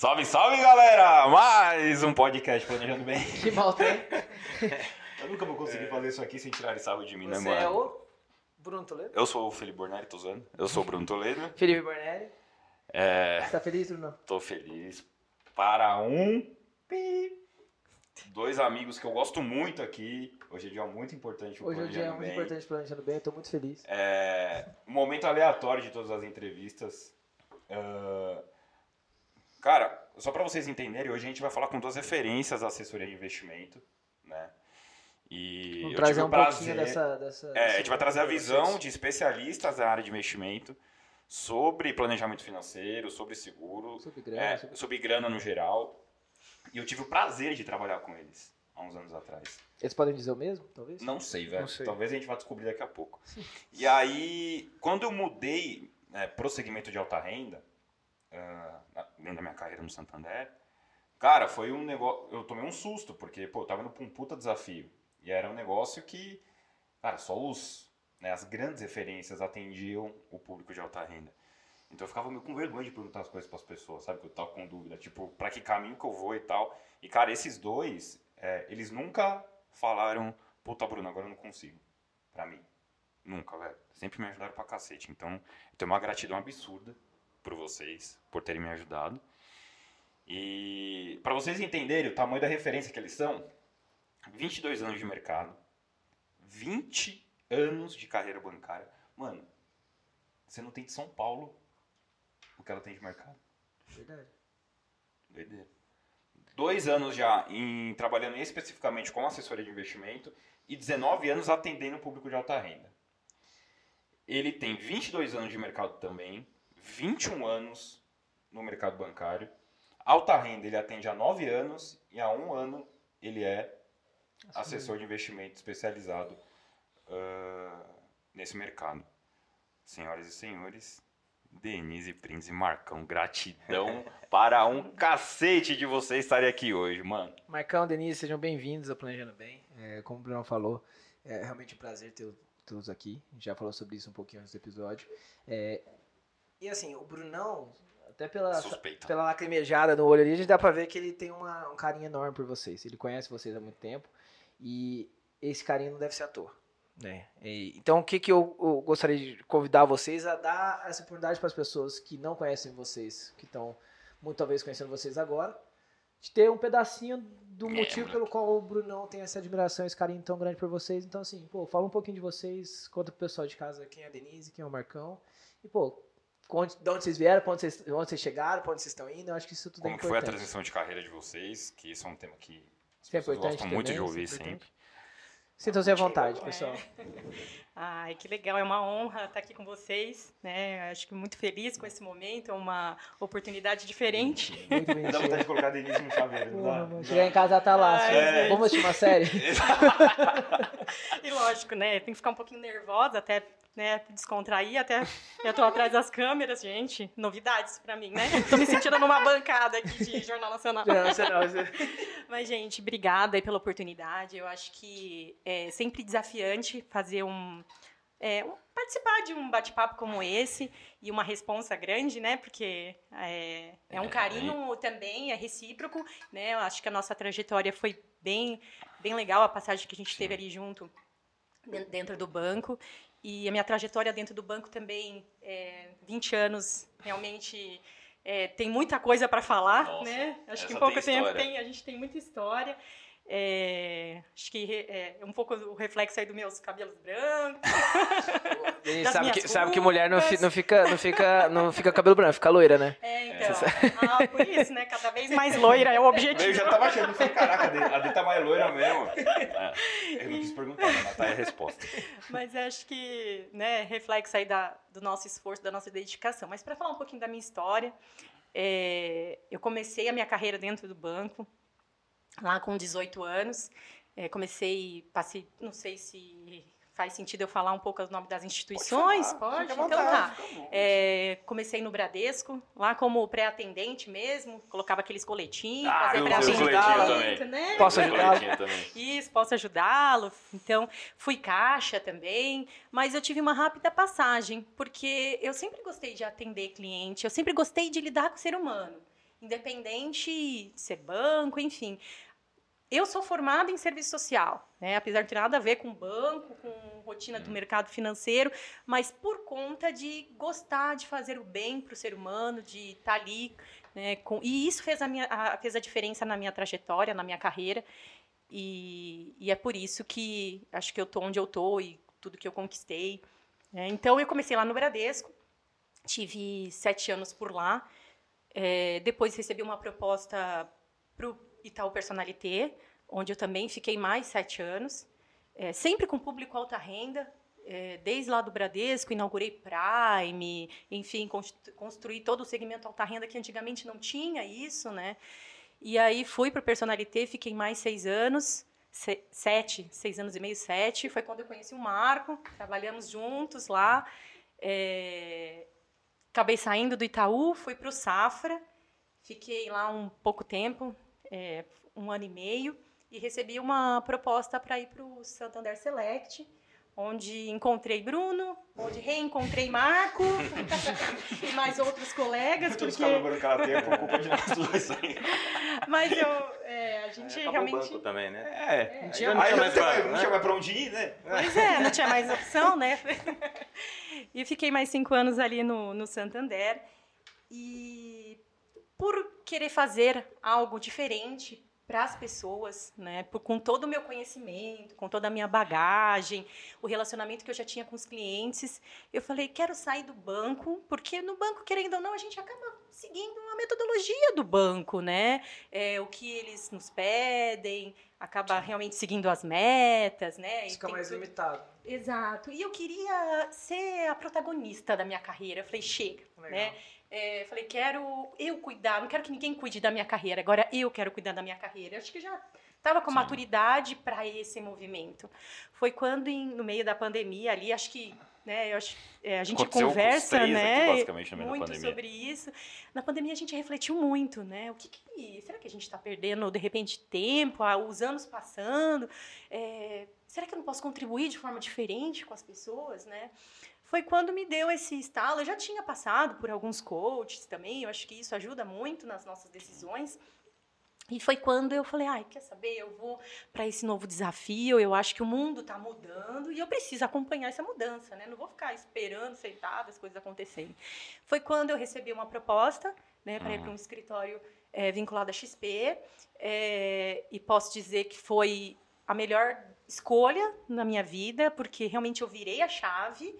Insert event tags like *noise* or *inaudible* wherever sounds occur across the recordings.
Salve, salve, galera! Mais um podcast Planejando Bem. Que mal tem. Eu nunca vou conseguir fazer isso aqui sem tirar sarro de mim, né, Você mano? é o Bruno Toledo? Eu sou o Felipe Bornari, tô usando. Eu sou o Bruno Toledo. Felipe Bornelli. É, Você tá feliz, Bruno? tô feliz para um... Dois amigos que eu gosto muito aqui. Hoje é dia muito importante pro Hoje é um dia Planejando muito Bem. importante planejando bem, eu tô muito feliz. É, um momento aleatório de todas as entrevistas. Ah, cara, só para vocês entenderem, hoje a gente vai falar com duas referências da assessoria de investimento, né? E Vamos eu trazer um prazer- pouquinho dessa, dessa. É, a gente vai trazer a visão de especialistas da área de investimento sobre planejamento financeiro, sobre seguro, Sobre grana, é, sobre- sobre grana no geral. E eu tive o prazer de trabalhar com eles há uns anos atrás. Eles podem dizer o mesmo, talvez? Não sei, velho. Não sei. Talvez a gente vá descobrir daqui a pouco. E aí, quando eu mudei é, pro segmento de alta renda, ah, na- da minha carreira no Santander, cara, foi um negócio. Eu tomei um susto, porque, pô, eu tava indo pra um puta desafio. E era um negócio que, cara, só os. né, as grandes referências atendiam o público de alta renda. Então eu ficava meio com vergonha de perguntar as coisas pras pessoas, sabe? Que eu tava com dúvida, tipo, pra que caminho que eu vou e tal. E, cara, esses dois, é, eles nunca falaram, puta, Bruno, agora eu não consigo. Pra mim. Nunca, velho. Sempre me ajudaram pra cacete. Então, eu tenho uma gratidão absurda por vocês, por terem me ajudado. E pra vocês entenderem o tamanho da referência que eles são, 22 anos de mercado, 20 anos de carreira bancária. Mano, você não tem de São Paulo o que ela tem de mercado. Verdade. Doideira. Dois anos já em trabalhando especificamente com assessoria de investimento e 19 anos atendendo o público de alta renda. Ele tem 22 anos de mercado também, 21 anos no mercado bancário. Alta renda ele atende há 9 anos e há um ano ele é assessor de investimento especializado ah, nesse mercado. Senhoras e senhores, Denise Prince e Marcão, gratidão *laughs* para um cacete de vocês estarem aqui hoje, mano. Marcão, Denise, sejam bem-vindos ao Planejando Bem. É, como o Bruno falou, é realmente um prazer ter todos aqui. Já falou sobre isso um pouquinho antes do episódio. É, e assim, o Brunão, até pela, Suspeita. pela lacrimejada no olho ali, a gente dá pra ver que ele tem uma- um carinho enorme por vocês. Ele conhece vocês há muito tempo e esse carinho não deve ser à toa. Né? E- então, o que, que eu, eu gostaria de convidar vocês a dar essa oportunidade para as pessoas que não conhecem vocês, que estão muito talvez conhecendo vocês agora, de ter um pedacinho do É, motivo moleque. pelo qual o Brunão tem essa admiração, esse carinho tão grande por vocês. Então, assim, pô, fala um pouquinho de vocês, conta pro pessoal de casa quem é a Denise, quem é o Marcão. E, pô, onde, de onde vocês vieram, onde vocês, onde vocês chegaram, pra onde vocês estão indo. Eu acho que isso tudo Como é que foi a importante. transição de carreira de vocês, que isso é um tema que as Isso é pessoas importante gostam muito de também, isso é ouvir importante. sempre. Sintam-se à vontade, É. pessoal. *laughs* Ai, que legal, é uma honra estar aqui com vocês, né? Acho que muito feliz com esse momento, é uma oportunidade diferente. Muito *laughs* Dá vontade bem de colocar a Denise no chaveiro, não Chegar em casa ela tá lá. Ai, assim. Vamos assistir uma série? *laughs* E lógico, né? Tem que ficar um pouquinho nervosa até né, descontrair, até *laughs* eu tô atrás das câmeras, gente. Novidades pra mim, né? Tô me sentindo numa bancada aqui de Jornal Nacional. Não, você- *laughs* Mas, gente, obrigada aí pela oportunidade. Eu acho que é sempre desafiante fazer um, é, um- participar de um bate-papo como esse e uma responsa grande, né? Porque é, é um É, carinho também, é recíproco, né? Eu acho que a nossa trajetória foi bem, bem legal, a passagem que a gente teve ali junto den- dentro do banco. E a minha trajetória dentro do banco também, é, 20 anos, realmente é, tem muita coisa para falar, Nossa, né? Acho que em pouco tem tempo tem, a gente tem muita história. É, acho que re- é um pouco o reflexo aí dos meus cabelos brancos. *laughs* Das sabe, que, sabe que mulher não, fi- não fica, não, fica, não fica cabelo branco, fica loira, né? É, então. Ah, por isso, né? Cada vez mais *laughs* loira é o objetivo. Eu já tava achando, falei, caraca, a Dê tá mais loira mesmo. É, eu não quis perguntar, mas tá aí a resposta. Mas acho que, né, reflexo aí da, do nosso esforço, da nossa dedicação. Mas para falar um pouquinho da minha história, é, eu comecei a minha carreira dentro do banco, lá com 18 anos. É, comecei, passei, não sei se faz sentido eu falar um pouco o nome das instituições? Pode? Fica à Então tá. É, comecei no Bradesco, lá como pré-atendente mesmo, colocava aqueles coletinhos, Ah, fazia pré-atendimento, né? Posso ajudá-lo? Isso, posso ajudá-lo. Então, fui caixa também, mas eu tive uma rápida passagem, porque eu sempre gostei de atender cliente, eu sempre gostei de lidar com o ser humano. independente de ser banco, enfim. Eu sou formada em serviço social, né? apesar de ter nada a ver com banco, com rotina do mercado financeiro, mas por conta de gostar de fazer o bem para o ser humano, de estar tá ali. Né? Com, e isso fez a, minha, a, fez a diferença na minha trajetória, na minha carreira. E, e é por isso que acho que eu estou onde eu estou e tudo que eu conquistei. Né? Então, eu comecei lá no Bradesco, tive sete anos por lá. É, depois recebi uma proposta para o Itaú Personalité, onde eu também fiquei mais sete anos, é, sempre com público alta renda, é, desde lá do Bradesco, inaugurei Prime, enfim, construí todo o segmento alta renda que antigamente não tinha isso, né? E aí fui para o Personalité, fiquei mais seis anos, se, sete, seis anos e meio, sete. Foi quando eu conheci o Marco, trabalhamos juntos lá. É, acabei saindo do Itaú, fui para o Safra, fiquei lá um pouco tempo, é, um ano e meio, e recebi uma proposta para ir para o Santander Select, onde encontrei Bruno, onde reencontrei Marco *laughs* e mais outros colegas. Porque... porque... lembrando que ela tem por culpa de nós dois aí. *laughs* Mas eu, é, a gente é, realmente... banco também, né? É, Não tinha aí mais não, mais tinha, pra- não né? tinha mais pra onde ir, né? Pois é, não tinha mais opção, né? *laughs* E fiquei mais cinco anos ali no, no Santander. E por querer fazer algo diferente para as pessoas, né? Por- com todo o meu conhecimento, com toda a minha bagagem, o relacionamento que eu já tinha com os clientes, eu falei, quero sair do banco, porque no banco, querendo ou não, a gente acaba seguindo a metodologia do banco, né? É, o que eles nos pedem, acaba realmente seguindo as metas, né? Fica mais tudo- limitado. Exato. E eu queria ser a protagonista da minha carreira. Eu falei, chega, Legal. né? É, falei, quero eu cuidar, não quero que ninguém cuide da minha carreira, agora eu quero cuidar da minha carreira. Acho que já estava com Sim. maturidade para esse movimento. Foi quando, em- no meio da pandemia ali, acho que né, eu acho, é, a gente Aconteceu conversa, aqui, né? da muito sobre isso. Na pandemia a gente refletiu muito, né? O que, que será que a gente está perdendo de repente tempo, ah, os anos passando? É, será que eu não posso contribuir de forma diferente com as pessoas, né? Foi quando me deu esse estalo. Eu já tinha passado por alguns coaches também. Eu acho que isso ajuda muito nas nossas decisões. E foi quando eu falei, ai, quer saber, eu vou para esse novo desafio, eu acho que o mundo está mudando e eu preciso acompanhar essa mudança, né? Não vou ficar esperando, sentada, as coisas acontecerem. Foi quando eu recebi uma proposta, né, para ir para um escritório eh, vinculado à XP, eh, e posso dizer que foi a melhor escolha na minha vida, porque realmente eu virei a chave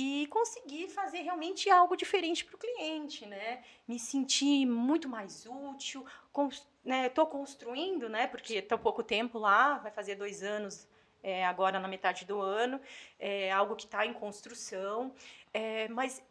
e consegui fazer realmente algo diferente para o cliente, né? Me senti muito mais útil, cons- né? Estou construindo, né? Porque estou pouco tempo lá, vai fazer dois anos é, agora na metade do ano, é algo que está em construção, é, mas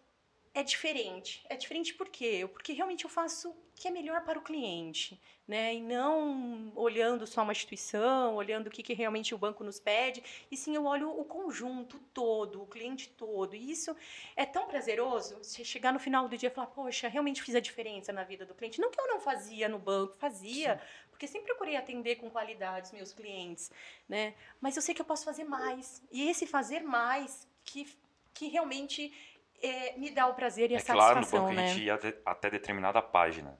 é diferente. É diferente por quê? Porque realmente eu faço o que é melhor para o cliente, né? E não olhando só uma instituição, olhando o que, que realmente o banco nos pede, e sim eu olho o conjunto todo, o cliente todo. E isso é tão prazeroso, você chegar no final do dia e falar, poxa, realmente fiz a diferença na vida do cliente. Não que eu não fazia no banco, fazia, porque sempre procurei atender com qualidade os meus clientes, né? Mas eu sei que eu posso fazer mais. E esse fazer mais que, que realmente é, me dá o prazer e a É que lá no satisfação, banco a né? gente ia até determinada página.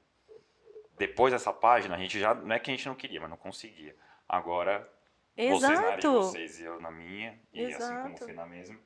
Depois dessa página, a gente já. Não é que a gente não queria, mas não conseguia. Agora, vocês na área de Exato. vocês e eu na minha, e assim como Exato. fui na mesma.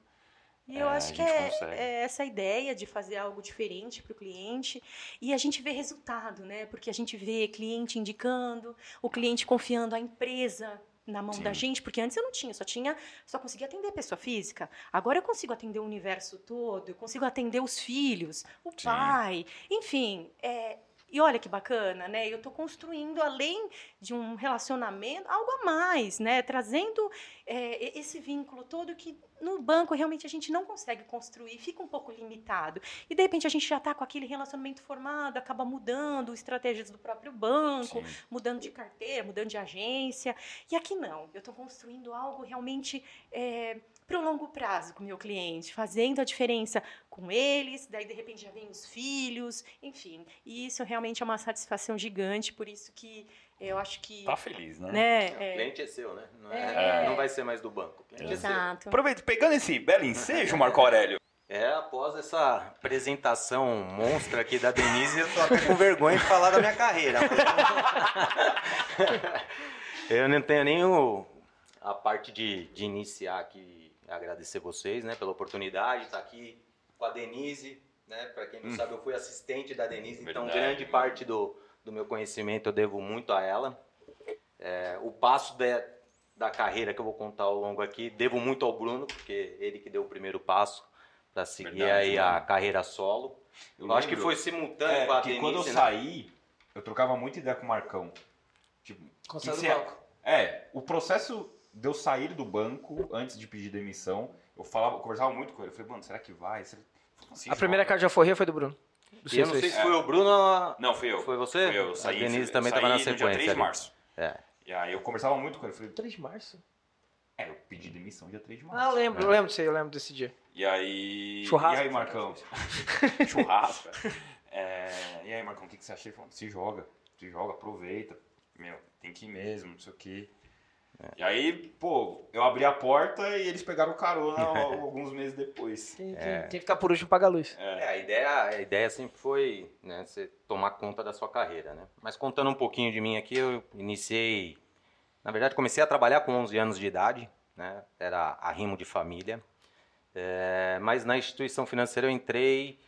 E eu É, acho a que é, é essa ideia de fazer algo diferente para o cliente e a gente vê resultado, né? Porque a gente vê cliente indicando, o cliente confiando a empresa na mão da Sim. gente, porque antes eu não tinha, só tinha, só conseguia atender pessoa física. Agora eu consigo atender o universo todo, eu consigo atender os filhos, o Sim. pai, enfim, é, e olha que bacana, né? Eu estou construindo, além de um relacionamento, algo a mais, né? Trazendo é, esse vínculo todo que no banco realmente a gente não consegue construir, fica um pouco limitado. E de repente a gente já está com aquele relacionamento formado, acaba mudando estratégias do próprio banco, Sim. mudando de carteira, mudando de agência. E aqui não, eu estou construindo algo realmente para o longo prazo com o meu cliente, fazendo a diferença com eles, daí de repente já vem os filhos, enfim. E isso realmente é uma satisfação gigante, por isso que eu acho que. Tá feliz, né? né, O é, cliente é seu, né? Não, é- É. não vai ser mais do banco. O cliente é exato. Aproveita, pegando esse belo ensejo, Marco Aurélio, *laughs* É, após essa apresentação monstra aqui da Denise, eu tô até com vergonha de falar da minha carreira. *laughs* *laughs* eu não tenho nem o, a parte de, de iniciar aqui, agradecer vocês né, pela oportunidade de estar aqui com a Denise. Né, Para quem não hum. sabe, eu fui assistente da Denise, então Verdade. então grande parte do, do meu conhecimento eu devo muito a ela. É, o passo de, da carreira que eu vou contar ao longo aqui, devo muito ao Bruno, porque ele que deu o primeiro passo para seguir Verdade, aí a carreira solo. Eu, eu acho que foi simultâneo é, com a Denise, quando eu né? saí, eu trocava muita ideia com o Marcão. Tipo, que que banco. É, o processo de eu sair do banco antes de pedir demissão, eu falava, eu conversava muito com ele. Eu falei, mano, será que vai? Será... Assim, a primeira carta de alforria foi do Bruno. Do eu não sei se foi o Bruno ou... Não, fui eu. Foi você? Foi eu. Saí, a Denise também estava na sequência. Dia 3 de março. É. E aí eu conversava muito com ele. Falei, 3 de março? É, eu pedi demissão dia 3 de março. Ah, eu lembro, é. eu lembro disso aí, eu lembro desse dia. E aí. Churrasco. E aí, Marcão? *laughs* Churrasco. É... E aí, Marcão, o que, que você achou? Ele falou, se joga, se joga, aproveita. Meu, tem que ir mesmo, não sei o quê. E aí, pô, eu abri a porta e eles pegaram carona *laughs* alguns meses depois. Tem, tem, é. tem, que ficar por último pagar a luz. É. é, a, ideia, a ideia sempre foi né, você tomar conta da sua carreira, né? Mas contando um pouquinho de mim aqui, eu iniciei... Na verdade, comecei a trabalhar com 11 anos de idade, né? Era arrimo de família. É, mas na instituição financeira eu entrei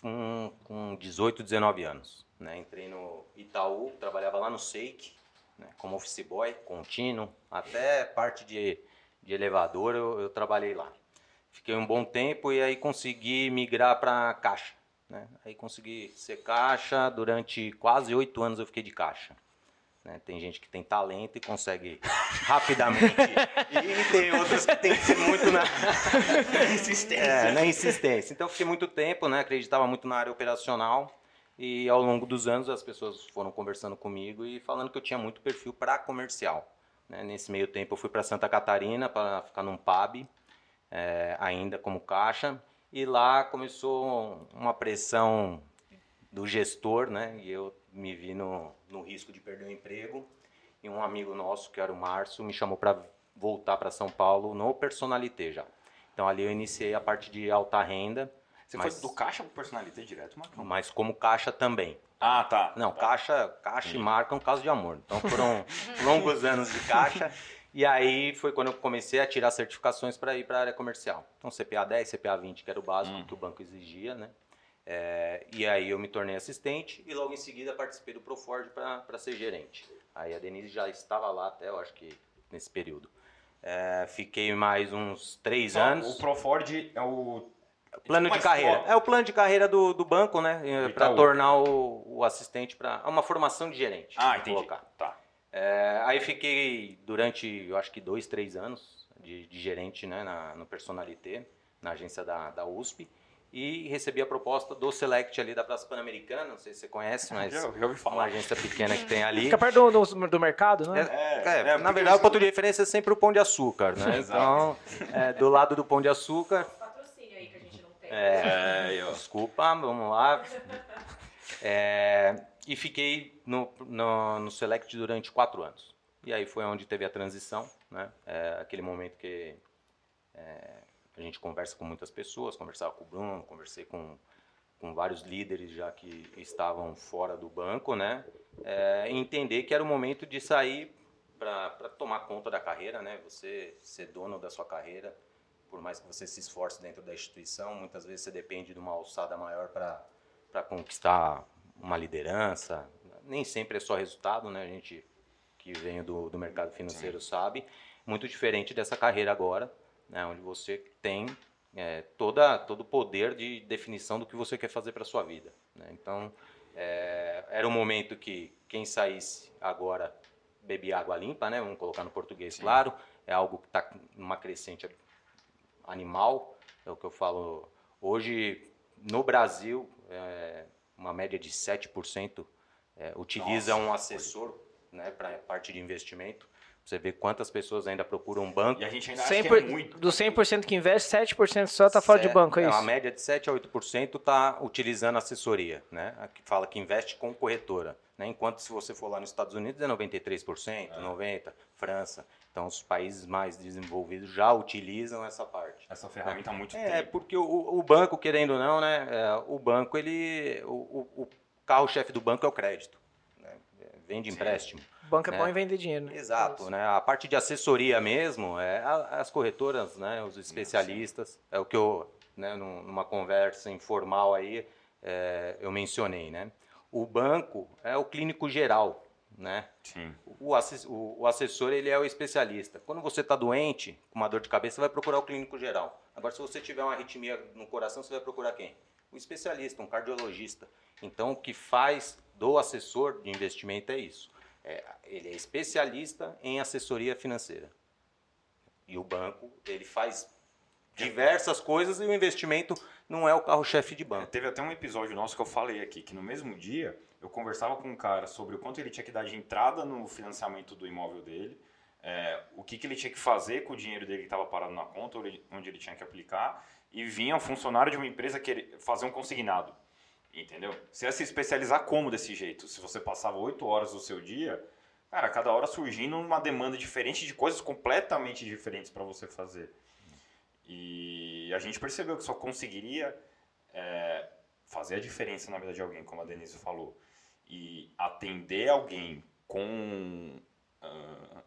com, com 18, 19 anos. Né? Entrei no Itaú, trabalhava lá no SEIC, né? como office boy, contínuo, até parte de, de elevador eu, eu, trabalhei lá. Fiquei um bom tempo e aí consegui migrar para caixa. Né? Aí consegui ser caixa, durante quase oito anos eu fiquei de caixa. Né? Tem gente que tem talento e consegue *laughs* rapidamente. e tem outros que tem que ser muito na, *laughs* insistência. É, na insistência. Então fiquei muito tempo, né? acreditava muito na área operacional. E ao longo dos anos as pessoas foram conversando comigo e falando que eu tinha muito perfil para comercial. Né? Nesse meio tempo eu fui para Santa Catarina para ficar num pub, é, ainda como caixa. E lá começou uma pressão do gestor, né? E eu me vi no, no risco de perder o emprego. E um amigo nosso, que era o Márcio, me chamou para voltar para São Paulo no Personalité já. Então ali eu iniciei a parte de alta renda. Você mas, foi do caixa para Personalité direto, Marcão? Mas como caixa também. Ah, tá. Não, caixa, caixa e marca é um caso de amor. Então foram *laughs* longos anos de caixa. E aí foi quando eu comecei a tirar certificações para ir para a área comercial. Então CPA 10, CPA 20, que era o básico hum. que o banco exigia, né? É, e aí eu me tornei assistente e logo em seguida participei do Proford para ser gerente. Aí a Denise já estava lá até, eu acho que nesse período. É, fiquei mais uns três Só anos. O Proford é o plano tipo de carreira. É o plano de carreira do, do banco, né? Para tornar o, o assistente para é uma formação de gerente. Ah, entendi. Colocar. Tá. É, aí fiquei durante, eu acho que dois, três anos de, de gerente, né? Na, no Personalité, na agência da, da USP e recebi a proposta do Select ali da Praça Pan-Americana, não sei se você conhece, *laughs* mas ouvi falar. uma agência pequena que tem *laughs* ali. Fica perto do, do, do mercado, né? É, é, é na verdade, o ponto de referência é sempre o Pão de Açúcar, né? *laughs* então, é, do lado do Pão de Açúcar... Patrocínio aí que a gente não tem. É, *laughs* é desculpa, vamos lá. É, e fiquei no, no, no, Select durante quatro anos. E aí foi onde teve a transição, né? É, aquele momento que a gente conversa com muitas pessoas, conversava com o Bruno, conversei com, com vários líderes já que estavam fora do banco, né? É, entender que era o momento de sair para tomar conta da carreira, né? Você ser dono da sua carreira, por mais que você se esforce dentro da instituição, muitas vezes você depende de uma alçada maior para conquistar uma liderança. Nem sempre é só resultado, né? A gente que vem do, do mercado financeiro Sim. sabe. Muito diferente dessa carreira agora, né, onde você tem é, toda, todo o poder de definição do que você quer fazer para a sua vida. Né? Então, é, era um momento que quem saísse agora bebia água limpa, né? vamos colocar no português Sim. claro, é algo que está numa crescente animal, é o que eu falo hoje, no Brasil, é, uma média de 7% é, utiliza Nossa, um assessor né, para a parte de investimento. Você vê quantas pessoas ainda procuram um banco. E a gente ainda acha 100 que por, é muito. do 100% que investe, 7% só tá fora de banco, é Uma isso? média de 7 a 8% está utilizando assessoria, né? Aqui fala que investe com corretora, né? Enquanto se você for lá nos Estados Unidos é 93%, 90%, França. Então os países mais desenvolvidos já utilizam essa parte. Essa ferramenta há muito É, tempo. porque o, o banco, querendo ou não, né? é, o banco, ele. O, o- o carro-chefe do banco é o crédito. né? É, Vende Sim. empréstimo. Banco é bom em vender dinheiro, né? Exato, né? A parte de assessoria mesmo, é as corretoras, né? Os especialistas, é o que eu, né? num- Numa conversa informal aí, é, eu mencionei, né? O banco é o clínico geral, né? Sim. O, asses- o- o assessor ele é o especialista. Quando você está doente, com uma dor de cabeça, você vai procurar o clínico geral. Agora, se você tiver uma arritmia no coração, você vai procurar quem? O especialista, um cardiologista. Então, o que faz do assessor de investimento é isso. É, ele é especialista em assessoria financeira. E o banco, ele faz diversas coisas e o investimento não é o carro-chefe de É, banco. teve até um episódio nosso que eu falei aqui, que no mesmo dia eu conversava com um cara sobre o quanto ele tinha que dar de entrada no financiamento do imóvel dele, é, o que, que ele tinha que fazer com o dinheiro dele que estava parado na conta, onde ele- tinha que aplicar, e vinha um funcionário de uma empresa querer fazer um consignado. Entendeu? Você ia se especializar como desse jeito? Se você passava oito horas do seu dia, cara, cada hora surgindo uma demanda diferente de coisas completamente diferentes para você fazer. E a gente percebeu que só conseguiria é, fazer a diferença na vida de alguém, como a Denise falou, e atender alguém com, ah,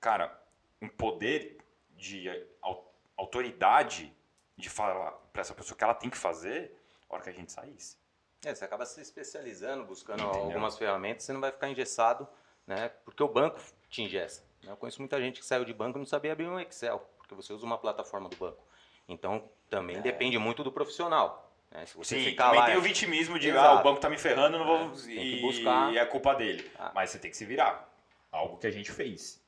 cara, um poder de au- autoridade de falar para essa pessoa o que ela tem que fazer, a hora que a gente saísse. É, você acaba se especializando, buscando Entendeu? algumas ferramentas, você não vai ficar engessado, né? Porque o banco te engessa. né? Eu conheço muita gente que saiu de banco e não sabia abrir um Excel, porque você usa uma plataforma do banco. Então, também depende muito do profissional. Né? Se você É. Sim, ficar também lá... tem o vitimismo de, Exato. ah, o banco tá me ferrando, não vou... É, tem que e, buscar. e é culpa dele. Ah. Mas você tem que se virar. Algo que a gente fez.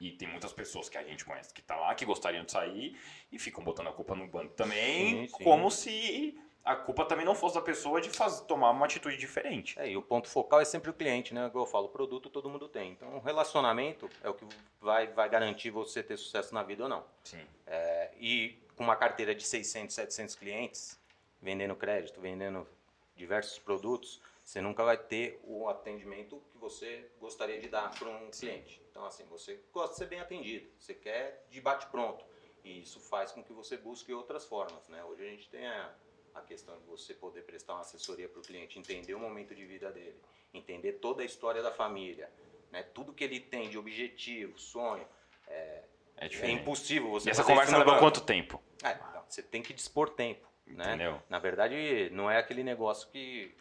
E tem muitas pessoas que a gente conhece que tá lá, que gostariam de sair e ficam botando a culpa no banco também, Sim, sim. como se a culpa também não fosse da pessoa de faz, tomar uma atitude diferente. É, e o ponto focal é sempre o cliente, né? Eu falo, produto todo mundo tem. Então, o relacionamento é o que vai, vai garantir você ter sucesso na vida ou não. Sim. É, e com uma carteira de 600, 700 clientes, vendendo crédito, vendendo diversos produtos, você nunca vai ter o atendimento que você gostaria de dar para um cliente. Então, assim, você gosta de ser bem atendido, você quer de bate-pronto. E isso faz com que você busque outras formas, né? Hoje a gente tem a, a questão de você poder prestar uma assessoria para o cliente, entender o momento de vida dele, entender toda a história da família, né? tudo que ele tem de objetivo, sonho. É É diferente. impossível você E essa conversa banco. quanto tempo? É, então, você tem que dispor tempo, né? Entendeu? Na verdade, não é aquele negócio que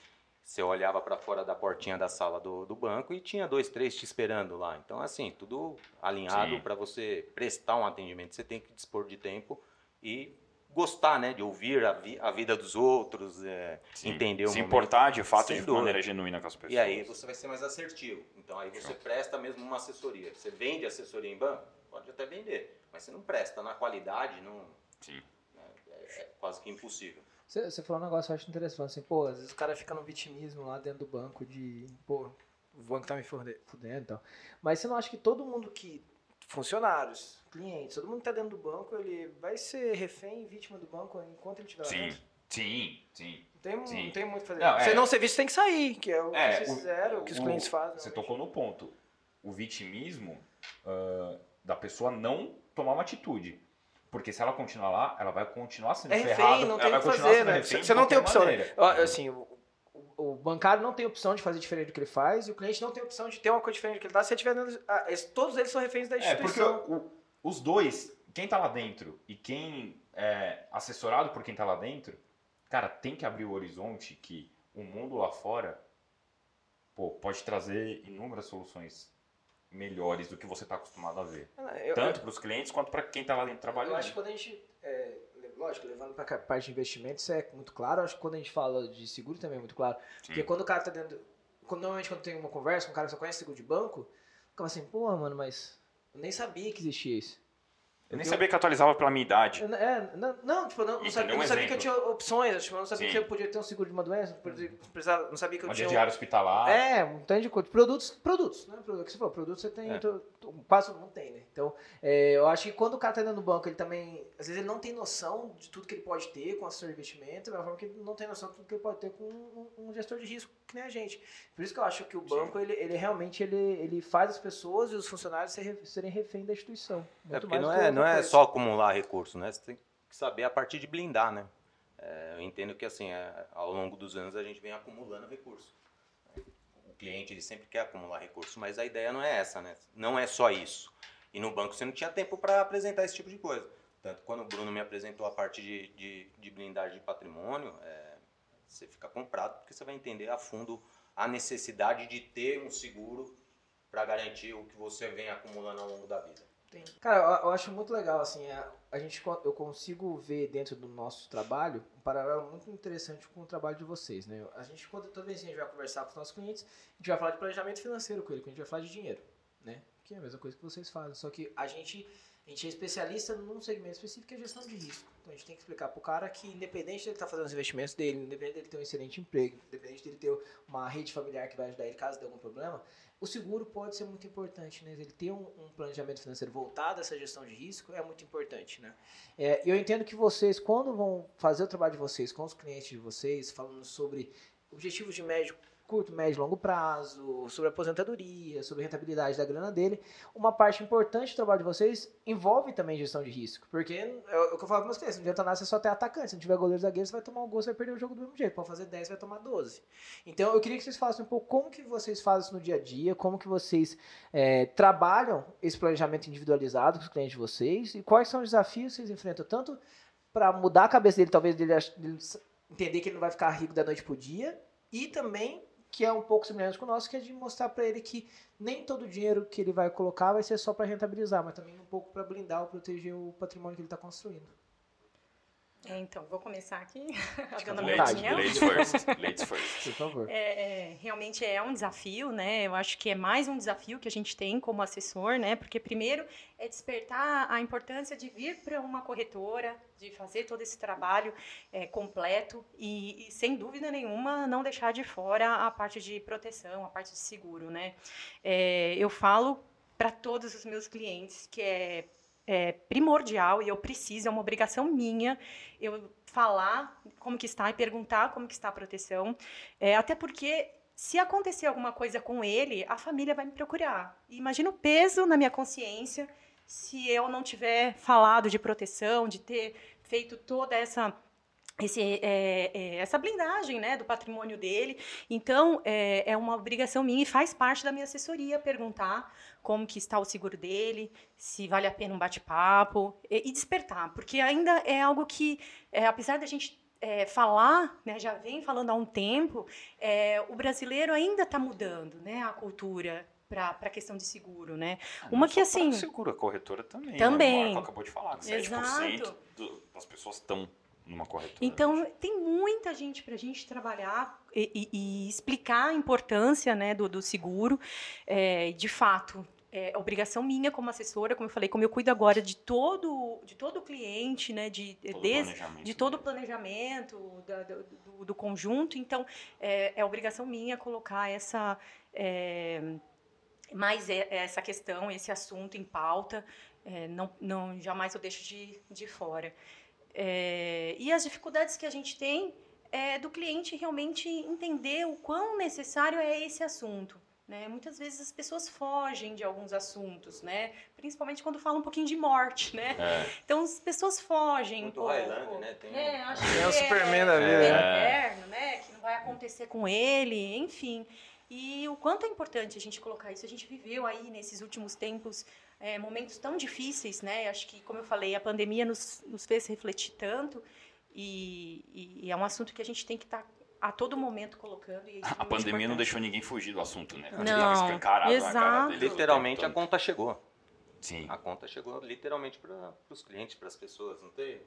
você olhava para fora da portinha da sala do, do banco e tinha dois, três te esperando lá. Então, assim, tudo alinhado para você prestar um atendimento, você tem que dispor de tempo e gostar, né? De ouvir a, vi- a vida dos outros, é, Sim. entender o Se momento. importar de fato Sem de dúvida. maneira genuína com as pessoas. E aí você vai ser mais assertivo. Então aí você presta mesmo uma assessoria. Você vende assessoria em banco? Pode até vender, mas você não presta na qualidade, não, Sim. né, é, é quase que impossível. Você, você falou um negócio que eu acho interessante, assim, pô, às vezes o cara fica no vitimismo lá dentro do banco de, pô, o banco tá me fudendo e tal. Mas você não acha que todo mundo que, funcionários, clientes, todo mundo que tá dentro do banco, ele vai ser refém, vítima do banco enquanto ele estiver lá Sim, sim, sim. Não tem, Sim. não tem muito o que fazer. Não, Se é. não ser visto, tem que sair, que é o que É, vocês fizeram, o que os o- clientes fazem. Você né? tocou no ponto. O vitimismo ah, da pessoa não tomar uma atitude. Porque se ela continuar lá, ela vai continuar sendo É refém, ferrada. não ela tem vai o que continuar fazer, sendo né? refém Você não tem opção. né? maneira. Assim, o, bancário não tem opção de fazer diferente do que ele faz e o cliente não tem opção de ter uma coisa diferente do que ele dá. Se ele tiver dentro, ah, todos eles são reféns da É, porque instituição. o- os dois, quem tá lá dentro e quem é assessorado por quem tá lá dentro, cara, tem que abrir o horizonte que o mundo lá fora pô, pode trazer inúmeras soluções melhores do que você está acostumado a ver. Eu- Tanto para os clientes quanto para quem tá lá dentro Eu trabalhando. acho que quando a gente. Lógico, levando para a parte de investimentos, isso é muito claro. Acho que quando a gente fala de seguro também é muito claro. Porque quando o cara tá dentro. Quando, normalmente quando tem uma conversa com um cara que só conhece seguro de banco, fica assim, porra, mano, mas eu nem sabia que existia isso. Eu nem sabia que atualizava pela minha idade. Eu- É, não, não, tipo, eu não, não sabia, eu Um não sabia que eu tinha opções, tipo, eu não sabia Sim. que eu podia ter um seguro de uma doença, não podia- não precisava, não sabia que eu Uma tinha. um- diário hospitalar. É, um tanto de coisa. Produtos, produtos, né? Produto que você falou, produtos você tem, É. to- to- quase todo mundo tem, né? Então, é, eu acho que quando o cara tá indo no banco, ele também, às vezes ele não tem noção de tudo que ele pode ter com assessor de investimento, da mesma forma que ele não tem noção de tudo que ele pode ter com um, um gestor de risco, que nem a gente. Por isso que eu acho que o banco, ele, ele realmente, ele, ele faz as pessoas e os funcionários serem, refém da instituição. É Muito porque mais não é, não é só acumular recurso, né? Você tem que saber a partir de blindar, né? É, eu entendo que assim, é, ao longo dos anos a gente vem acumulando recurso. O cliente ele sempre quer acumular recurso, mas a ideia não é essa, né? Não é só isso. E no banco você não tinha tempo para apresentar esse tipo de coisa. Tanto quando o Bruno me apresentou a parte de, de, de blindagem de patrimônio, é, você fica comprado porque você vai entender a fundo a necessidade de ter um seguro para garantir o que você vem acumulando ao longo da vida. Tem. Cara, eu, eu acho muito legal, assim, a, a gente, eu consigo ver dentro do nosso trabalho um paralelo muito interessante com o trabalho de vocês, né? A gente, quando, toda vez que a gente vai conversar com os nossos clientes, a gente vai falar de planejamento financeiro com ele, a gente vai falar de dinheiro, né? É a mesma coisa que vocês fazem, só que a gente, a gente é especialista num segmento específico que é gestão de risco. Então a gente tem que explicar pro cara que independente dele estar fazendo os investimentos dele, independente dele ter um excelente emprego, independente dele ter uma rede familiar que vai ajudar ele caso dê algum problema, o seguro pode ser muito importante, né? Ele ter um, um planejamento financeiro voltado a essa gestão de risco é muito importante, né? É, eu entendo que vocês, quando vão fazer o trabalho de vocês com os clientes de vocês, falando sobre objetivos de médio, curto, médio e longo prazo, sobre aposentadoria, sobre rentabilidade da grana dele, uma parte importante do trabalho de vocês envolve também gestão de risco. Porque é o que eu falo para meus clientes, não adianta nada você só ter atacante. Se não tiver goleiro zagueiro, você vai tomar um gol, você vai perder o jogo do mesmo jeito. Pode fazer 10, vai tomar 12. Então eu queria que vocês falassem um pouco como que vocês fazem isso no dia a dia, como que vocês é, trabalham esse planejamento individualizado com os clientes de vocês e quais são os desafios que vocês enfrentam, tanto para mudar a cabeça dele, talvez dele, dele entender que ele não vai ficar rico da noite pro dia, e também que é um pouco semelhante com o nosso, que é de mostrar para ele que nem todo o dinheiro que ele vai colocar vai ser só para rentabilizar, mas também um pouco para blindar ou proteger o patrimônio que ele está construindo. É, então, vou começar aqui Fica *laughs* à dando a minha vontade. opinião. Ladies first. Ladies first. Por favor. É, é, realmente é um desafio, né? Eu acho que é mais um desafio que a gente tem como assessor, né? Porque primeiro é despertar a importância de vir para uma corretora, de fazer todo esse trabalho é, completo e, e, sem dúvida nenhuma, não deixar de fora a parte de proteção, a parte de seguro, né? É, eu falo para todos os meus clientes que é, é primordial e eu preciso, é uma obrigação minha eu falar como que está e perguntar como que está a proteção, é, até porque se acontecer alguma coisa com ele, a família vai me procurar. Imagina o peso na minha consciência se eu não tiver falado de proteção, de ter feito toda essa esse, é, é, essa blindagem né, do patrimônio dele. Então, é, é, uma obrigação minha e faz parte da minha assessoria perguntar como que está o seguro dele, se vale a pena um bate-papo e, e, despertar, porque ainda é algo que, é, apesar da gente falar, né, já vem falando há um tempo, é, o brasileiro ainda está mudando né, a cultura para a questão de seguro, né? Ah, Uma que assim, seguro, a corretora também. Também. Né? O Marco acabou de falar, que 7% Exato. do, das pessoas estão numa corretora. Então, tem muita gente para a gente trabalhar e, e, e, explicar a importância né, do, do seguro. É, de fato, é obrigação minha como assessora, como eu falei, como eu cuido agora de todo, de todo o cliente, né, de, todo des, de todo o planejamento da, do, do, conjunto. Então, é, é obrigação minha colocar essa... É, mais essa questão, esse assunto em pauta, é, não, não jamais eu deixo de, de fora. É, e as dificuldades que a gente tem é do cliente realmente entender o quão necessário é esse assunto. Né? Muitas vezes as pessoas fogem de alguns assuntos, né? principalmente quando falam um pouquinho de morte. Né? É. Então as pessoas fogem. Muito um. Highlander, né? Tem- É, acho É o que Superman da é, vida, é né? eterno, né? Que não vai acontecer com ele, enfim. E o quanto é importante a gente colocar isso. A gente viveu aí nesses últimos tempos é, momentos tão difíceis, né? Acho que, como eu falei, a pandemia nos, nos fez refletir tanto e, e- e é um assunto que a gente tem que estar a todo momento colocando. E é A pandemia não importante. deixou ninguém fugir do assunto, né? Não, cara exato. Literalmente a conta chegou. Sim. A conta chegou literalmente para os clientes, para as pessoas. Não tem.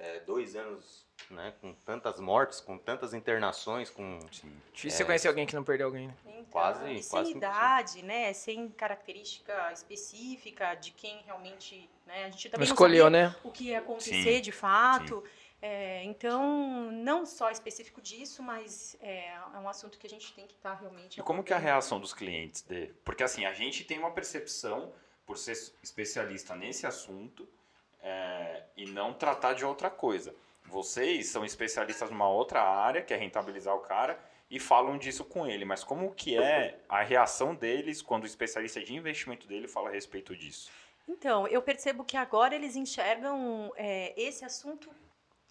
É, dois anos né, com tantas mortes, com tantas internações, com Sim. Difícil você conhecer alguém que não perdeu alguém. né? Então, Quase- e sem quase idade, né? Sem característica específica de quem realmente, né? A gente Não também não, escolheu, sabia né? o que ia acontecer Sim, de fato. É, então, não só específico disso, mas é, é um assunto que a gente tem que estar realmente. E como que é a reação dos clientes dele? Porque assim, a gente tem uma percepção, por ser especialista nesse assunto, é, e não tratar de outra coisa. Vocês são especialistas numa outra área, que é rentabilizar o cara, e falam disso com ele. Mas como que é a reação deles quando o especialista de investimento dele fala a respeito disso? Então, eu percebo que agora eles enxergam é, esse assunto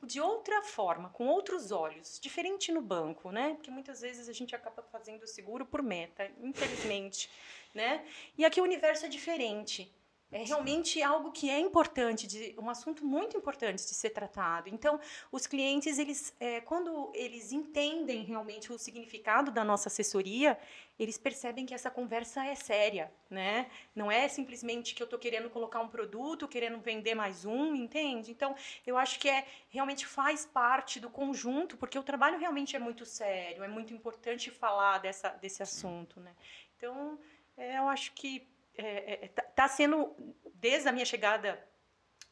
de outra forma, com outros olhos, diferente no banco, né? Porque muitas vezes a gente acaba fazendo seguro por meta, infelizmente, *laughs* né? E aqui o universo é diferente. É realmente algo que é importante, de, um assunto muito importante de ser tratado. Então, os clientes, eles, é, quando eles entendem realmente o significado da nossa assessoria, eles percebem que essa conversa é séria, né? Não é simplesmente que eu estou querendo colocar um produto, querendo vender mais um, entende? Então, eu acho que é realmente faz parte do conjunto, porque o trabalho realmente é muito sério, é muito importante falar dessa, desse assunto, né? Então, é, eu acho que está sendo, desde a minha chegada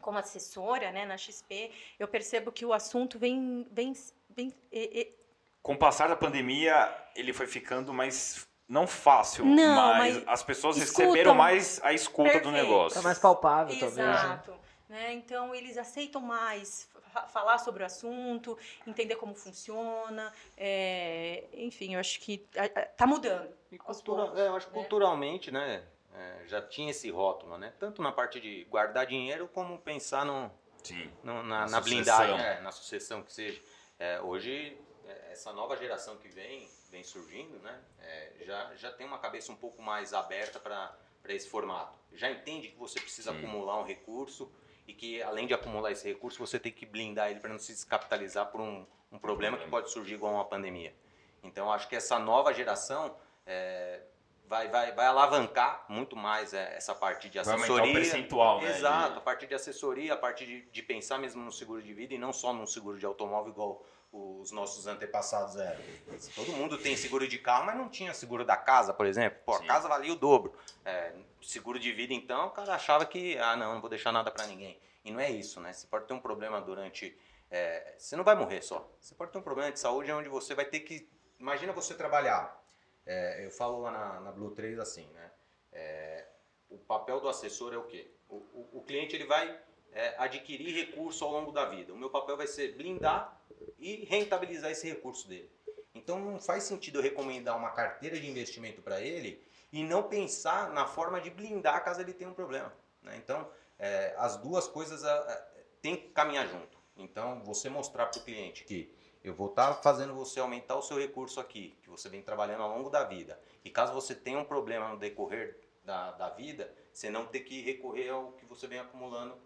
como assessora né, na XP, eu percebo que o assunto vem. vem, vem é, é, Com o passar da pandemia, ele foi ficando mais. Não fácil, Não, mas, mas as pessoas escutam. receberam mais a escuta do Perfeito. negócio. Tá mais palpável, talvez. né? Exato. Né? Então, eles aceitam mais fa- falar sobre o assunto, entender como funciona. é, enfim, eu acho que está mudando. E cultura- poucos, é, eu acho que né? culturalmente, né, é, já tinha esse rótulo, né? Tanto na parte de guardar dinheiro como pensar no, Sim. no- na, Na na blindagem, é, na sucessão que seja. É, hoje, é, essa nova geração que vem, vem surgindo, né, é, já, já tem uma cabeça um pouco mais aberta para esse formato. Já entende que você precisa Sim. acumular um recurso e que, além de acumular esse recurso, você tem que blindar ele para não se descapitalizar por um, um problema que pode surgir igual uma pandemia. Então, acho que essa nova geração é, vai, vai, vai alavancar muito mais é, essa parte de Vai assessoria. aumentar o percentual, né? Exato, a partir de assessoria, a partir de, de pensar mesmo no seguro de vida e não só num seguro de automóvel igual os nossos antepassados eram. Todo mundo tem seguro de carro, mas não tinha seguro da casa, por exemplo. Pô, a casa valia o dobro. É, seguro de vida, então, o cara achava que, ah, não, não vou deixar nada para ninguém. E não é isso, né? Você pode ter um problema durante... é, você não vai morrer só. Você pode ter um problema de saúde onde você vai ter que... Imagina você trabalhar. É, eu falo lá na, na Blue 3 assim, né? É, o papel do assessor é o quê? O, o, o cliente ele vai é, adquirir recurso ao longo da vida. O meu papel vai ser blindar e rentabilizar esse recurso dele. Então não faz sentido eu recomendar uma carteira de investimento para ele e não pensar na forma de blindar caso ele tenha um problema. né? Então é, as duas coisas têm que caminhar junto. Então você mostrar para o cliente que eu vou estar fazendo você aumentar o seu recurso aqui, que você vem trabalhando ao longo da vida. E caso você tenha um problema no decorrer da, da vida, você não ter que recorrer ao que você vem acumulando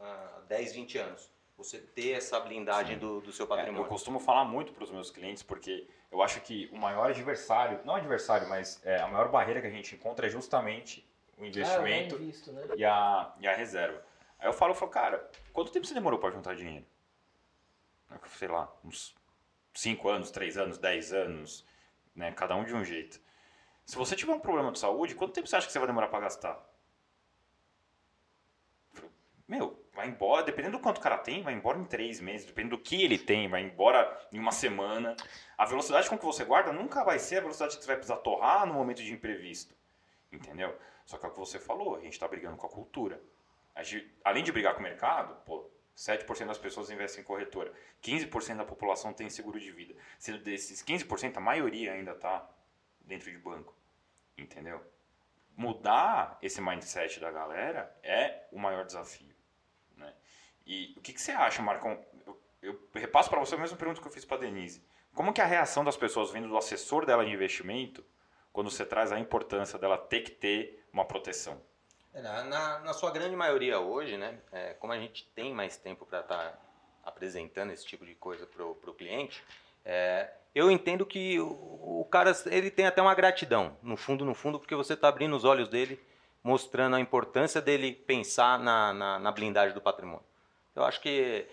há 10, 20 anos. Você ter essa blindagem do, do seu É, patrimônio. eu costumo falar muito para os meus clientes, porque eu acho que o maior adversário, não adversário, mas é, a maior barreira que a gente encontra é justamente o investimento Ah, bem visto, né? e, a, e a reserva. Aí eu falo, eu falo, cara, quanto tempo você demorou para juntar dinheiro? Sei lá, uns 5 anos, 3 anos, 10 anos, né? Cada um de um jeito. Se você tiver um problema de saúde, quanto tempo você acha que você vai demorar para gastar? Meu, vai embora, dependendo do quanto o cara tem, vai embora em três meses, dependendo do que ele tem, vai embora em uma semana. A velocidade com que você guarda nunca vai ser a velocidade que você vai precisar torrar no momento de imprevisto. Entendeu? Só que é o que você falou, a gente está brigando com a cultura. A gente- além de brigar com o mercado, pô, 7% das pessoas investem em corretora, 15% da população tem seguro de vida. Sendo desses 15%, a maioria ainda está dentro de banco. Entendeu? Mudar esse mindset da galera é o maior desafio. Né? E o que, que você acha, Marcão? Eu, eu repasso para você a mesma pergunta que eu fiz para Denise. Como que é a reação das pessoas vendo do assessor dela de investimento quando você traz a importância dela ter que ter uma proteção? É, Na, na, sua grande maioria hoje, né, é, como a gente tem mais tempo para estar apresentando esse tipo de coisa para o cliente, é, eu entendo que o, o cara ele tem até uma gratidão, no fundo, no fundo, porque você está abrindo os olhos dele, mostrando a importância dele pensar na, na, na blindagem do patrimônio. Eu acho que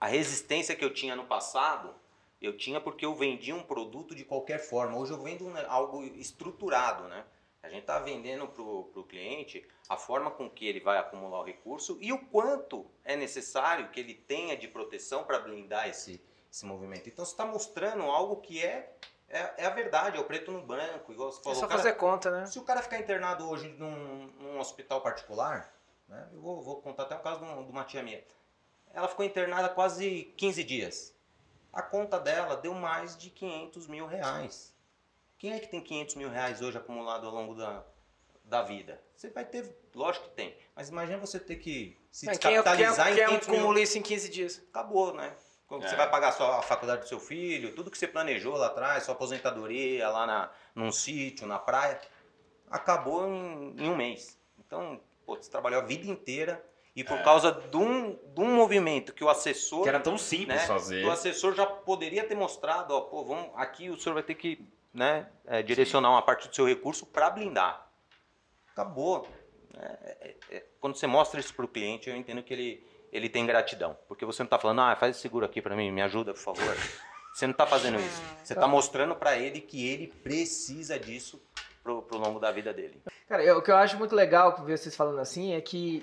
a resistência que eu tinha no passado, eu tinha porque eu vendia um produto de qualquer forma. Hoje eu vendo algo estruturado, né? A gente está vendendo para o cliente a forma com que ele vai acumular o recurso e o quanto é necessário que ele tenha de proteção para blindar esse, esse movimento. Então você está mostrando algo que é, é, é, a verdade, é o preto no branco, igual você falou. É só cara, fazer conta, né? Se o cara ficar internado hoje num, num hospital particular, né, eu vou, vou, contar até um caso de uma, de uma tia minha. Ela ficou internada quase 15 dias. A conta dela deu mais de 500 mil reais. Quem é que tem 500 mil reais hoje acumulado ao longo da, da vida? Você vai ter, lógico que tem, mas imagina você ter que se descapitalizar quem, quem, em 500 quem mil. isso em 15 dias? Acabou, né? Como É. Você vai pagar a, sua, a faculdade do seu filho, tudo que você planejou lá atrás, sua aposentadoria lá na, num sítio, na praia, acabou em, em um mês. Então, pô, você trabalhou a vida inteira e por causa de um, de um movimento que o assessor Que era tão simples né? fazer. O assessor já poderia ter mostrado, ó, pô, vamos, aqui o senhor vai ter que né, é, direcionar uma parte do seu recurso para blindar. Acabou. É, é, é, quando você mostra isso para o cliente, eu entendo que ele, ele tem gratidão. Porque você não está falando, ah, faz esse seguro aqui para mim, me ajuda, por favor. Você não está fazendo isso. Você está mostrando para ele que ele precisa disso pro, pro longo da vida dele. Cara, eu- o que eu acho muito legal ver vocês falando assim é que,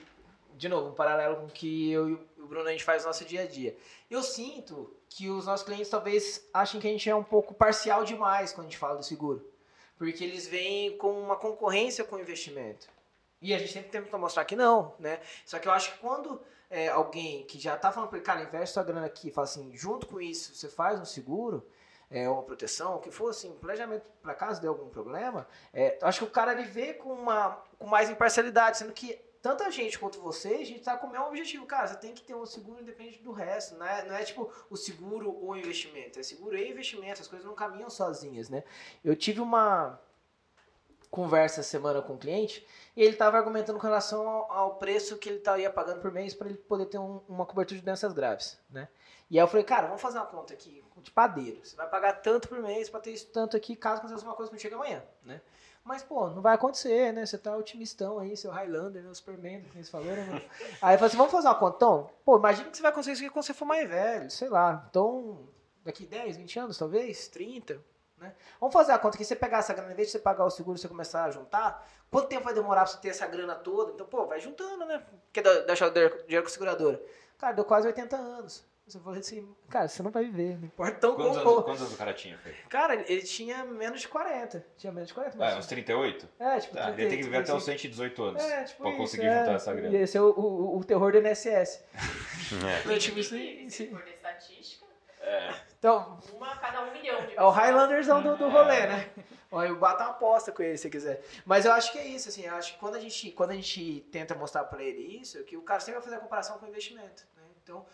de novo, um paralelo com o que eu e o Bruno a gente faz no nosso dia a dia. Eu sinto que os nossos clientes talvez achem que a gente é um pouco parcial demais quando a gente fala do seguro. Porque eles vêm com uma concorrência com o investimento. E a gente sempre tenta mostrar que não, né? Só que eu acho que quando é, alguém que já tá falando para ele, cara, investe sua grana aqui, fala assim, junto com isso, você faz um seguro, é, uma proteção, o que for assim, planejamento para caso dê algum problema, é, eu acho que o cara ele vê com, uma, com mais imparcialidade, sendo que tanto a gente quanto você, a gente tá com o mesmo objetivo. Cara, você tem que ter um seguro independente do resto. Não é, não é tipo o seguro ou o investimento. É seguro e investimento. As coisas não caminham sozinhas, né? Eu tive uma conversa semana com um cliente e ele estava argumentando com relação ao, preço que ele estaria pagando por mês para ele poder ter um- uma cobertura de doenças graves, né? E aí eu falei, cara, vamos fazer uma conta aqui de padeiro. Você vai pagar tanto por mês para ter isso tanto aqui, caso aconteça uma coisa contigo amanhã, né? Mas, pô, não vai acontecer, né? Você tá otimistão aí, seu Highlander, né? O Superman, que eles falaram, né? *laughs* Aí eu falei assim, vamos fazer uma conta, então? Pô, imagina que você vai conseguir isso aqui quando você for mais velho, sei lá. Então, daqui 10, 20 anos, talvez, 30, né? Vamos fazer a conta que você pegar essa grana, em vez de você pagar o seguro, você começar a juntar, quanto tempo vai demorar pra você ter essa grana toda? Então, pô, vai juntando, né? Porque dá- deixar o dinheiro com a seguradora. Cara, deu quase 80 anos. Você falou assim, cara, você não vai viver, não importa tão Quantos como. anos, quantos anos o cara tinha, Fê? Cara, ele tinha menos de 40. Tinha menos de 40, Ah, uns 38? É, tipo, Ah, ele tem que viver até os 118 anos É, tipo pra isso, conseguir é. juntar essa grana. E esse é o, o, o terror do INSS. *laughs* É. Eu tive isso aí, Se for de estatística, Então, uma a cada um milhão de é o. Highlandersão do, do rolê, né? Olha, eu bato uma aposta com ele se quiser. Mas eu acho que é isso, assim, eu acho que quando a gente, quando a gente tenta mostrar pra ele isso, é que o cara sempre vai fazer a comparação com o investimento, né? Então,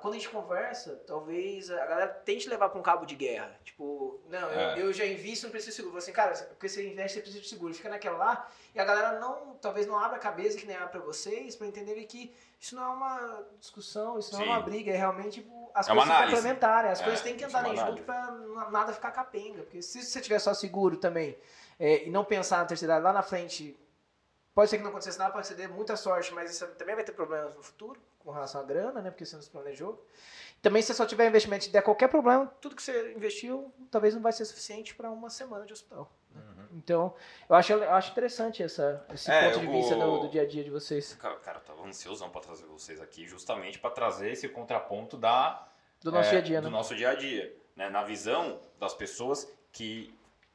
quando a gente conversa, talvez a galera tente levar pra um cabo de guerra. Tipo, não, eu, É. eu já invisto, não preciso de seguro. Fala assim, cara, porque você investe, você precisa de seguro. Fica naquela lá, e a galera não, talvez não abra a cabeça que nem abre pra vocês, pra entenderem que isso não é uma discussão, isso não é Sim. uma briga, é realmente tipo, as É coisas se análise. complementarem, as É, coisas têm que é andarem junto n- nada ficar capenga. Porque se você tiver só seguro também é, e não pensar na terceira idade lá na frente, pode ser que não acontecesse nada, pode ser de muita sorte, mas isso também vai ter problemas no futuro com relação à grana, né? Porque você não se planejou. Também se você só tiver investimento e der qualquer problema, tudo que você investiu talvez não vai ser suficiente para uma semana de hospital. né? Então, eu acho, eu acho interessante essa, esse Uhum. É, ponto de vista vou- do, do dia a dia de vocês, Cara, cara, eu tava ansiosão pra trazer vocês aqui, justamente pra trazer esse contraponto da, do nosso é, dia a dia, do né? nosso dia a dia, né? Na visão das pessoas que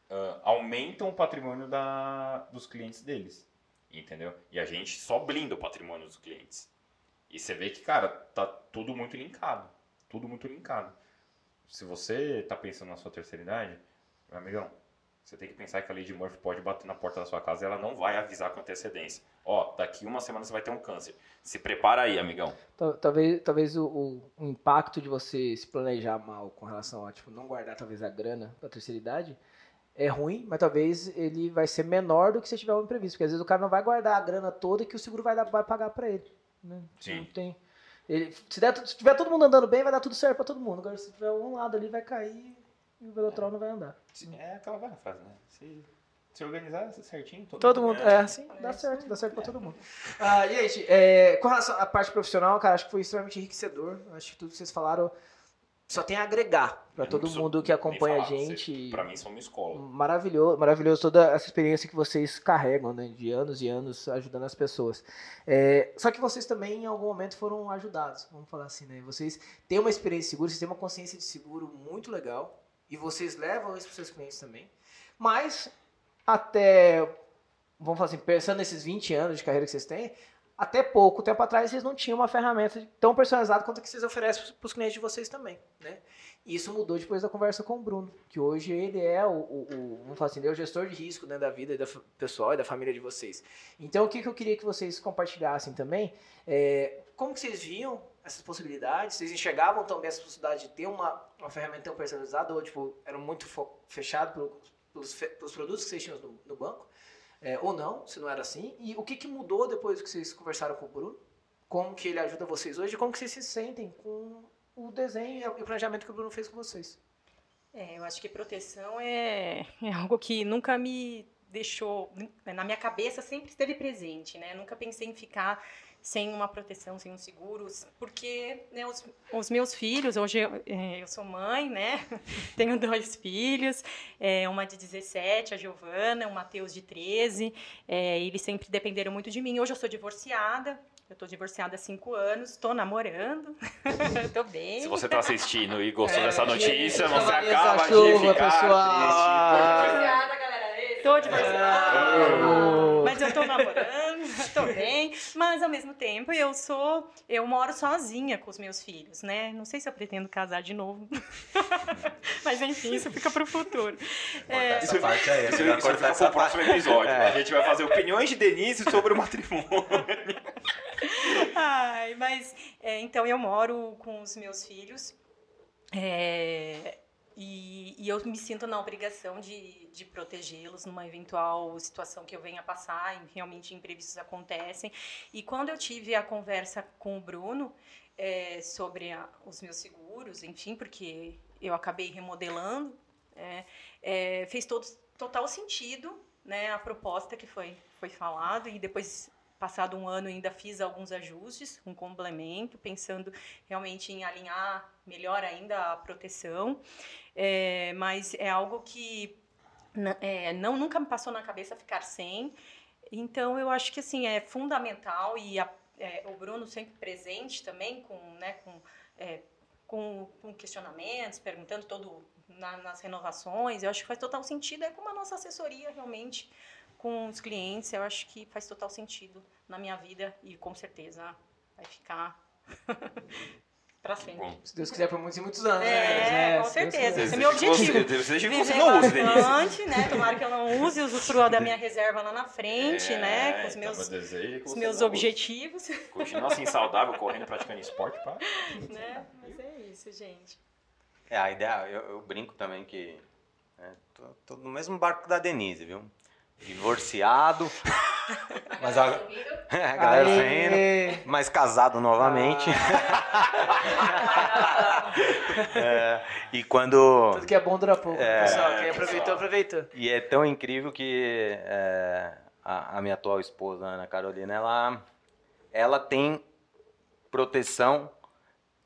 ah, aumentam o patrimônio da, dos clientes deles, entendeu? E a gente só blinda o patrimônio dos clientes. E você vê que, cara, tá tudo muito linkado, tudo muito linkado. Se você tá pensando na sua terceira idade, meu amigão, você tem que pensar que a lei de Murphy pode bater na porta da sua casa e ela não vai avisar com antecedência. Ó, daqui uma semana você vai ter um câncer. Se prepara aí, amigão. Tal- Talvez, talvez o, o- impacto de você se planejar mal com relação a tipo, não guardar talvez a grana para terceira idade é ruim, mas talvez ele vai ser menor do que se tiver um imprevisto. Porque às vezes o cara não vai guardar a grana toda que o seguro vai, dar, vai pagar para ele. Né? Sim. Não tem, ele, se, der, se tiver todo mundo andando bem, vai dar tudo certo para todo mundo. Agora, se tiver um lado ali, vai cair e o Velotrol não vai andar. É aquela velha frase, né? Se Se organizar certinho, todo, Todo mundo, ganha. é, sim, dá certo, dá certo pra todo mundo. *laughs* Ah, gente, é, com relação à parte profissional, cara, acho que foi extremamente enriquecedor. Acho que tudo que vocês falaram só tem a agregar Eu todo mundo que acompanha a falar, gente. você- Pra mim, são uma escola. Maravilhoso, maravilhoso toda essa experiência que vocês carregam, né? De anos e anos ajudando as pessoas. É, só que vocês também, em algum momento, foram ajudados, vamos falar assim, né? Vocês têm uma experiência de seguro, vocês têm uma consciência de seguro muito legal. E vocês levam isso para seus clientes também. Mas, até, vamos falar assim, pensando nesses 20 anos de carreira que vocês têm, até pouco tempo atrás vocês não tinham uma ferramenta tão personalizada quanto a que vocês oferecem para os clientes de vocês também, né? E Isso mudou depois da conversa com o Bruno, que hoje ele é o, o, o- vamos falar assim, ele é o gestor de risco né, da vida da pessoal e da família de vocês. Então, o que, que eu queria que vocês compartilhassem também, é, como que vocês viam essas possibilidades? Vocês enxergavam também essa possibilidade de ter uma, uma ferramenta tão personalizada ou, tipo, eram muito fechado pelo- pelos, pelos produtos que vocês tinham no, no banco? É, ou não, se não era assim? E o que, que mudou depois que vocês conversaram com o Bruno? Como que ele ajuda vocês hoje? Como que vocês se sentem com o desenho e o planejamento que o Bruno fez com vocês? É, eu acho que proteção é, é algo que nunca me deixou na minha cabeça sempre esteve presente, né? Nunca pensei em ficar sem uma proteção, sem um seguro, porque né, os, os meus filhos, hoje eu, é, eu sou mãe, né? *laughs* Tenho dois filhos, é, uma de 17, a Giovana, o Matheus de 13, é, eles sempre dependeram muito de mim. Hoje eu sou divorciada, eu tô divorciada há cinco anos, estou namorando, *laughs* tô bem. Se você tá assistindo e gostou É, dessa notícia, gente, você acaba da de Chuva, ficar pessoal. triste. Divorciada, galera. Tô divorciada. Mas eu tô namorando, *laughs* tô bem. Mas ao mesmo tempo eu sou. Eu moro sozinha com os meus filhos, né? Não sei se eu pretendo casar de novo. *laughs* Mas enfim, isso fica pro futuro. É, Essa parte aí, Isso, você vai isso cortar essa pro próximo episódio. A gente vai fazer opiniões de Denise sobre o matrimônio. *laughs* Ai, mas é, então eu moro com os meus filhos é, e, e eu me sinto na obrigação de, de protegê-los numa eventual situação que eu venha passar, realmente imprevistos acontecem. E quando eu tive a conversa com o Bruno é, sobre a- os meus seguros, enfim, porque eu acabei remodelando, é, é, fez todo, total sentido né, a proposta que foi, foi falado e depois passado um ano ainda fiz alguns ajustes, um complemento, pensando realmente em alinhar melhor ainda a proteção, É, mas é algo que é, não nunca me passou na cabeça ficar sem. Então eu acho que assim é fundamental e a- é, o Bruno sempre presente também com, né, com, é, com, com questionamentos, perguntando todo na- nas renovações. Eu acho que faz total sentido. É como a nossa assessoria realmente com os clientes. Eu acho que faz total sentido na minha vida e com certeza vai ficar *laughs* para sempre. Bom, Se Deus quiser, por muitos e muitos anos. É, né? com certeza. Esse é meu objetivo. Desejo que você não use, bastante, né? Tomara que eu não use, usufrua da minha reserva lá na frente, É, né? Com os então, meus, meu desejo é os você meus objetivos, Continua assim saudável, correndo, praticando esporte, pá. *laughs* né? Mas é isso, gente. É, a ideia, eu, eu brinco também que é, tô, tô no mesmo barco da Denise, viu? Divorciado, *laughs* mas a, *laughs* a galera saindo, mas casado novamente. *laughs* É, e quando Tudo que é bom dura pouco, É, pessoal. Quem aproveitou, aproveitou. E é tão incrível que é, a, a minha atual esposa, Ana Carolina, ela, ela tem proteção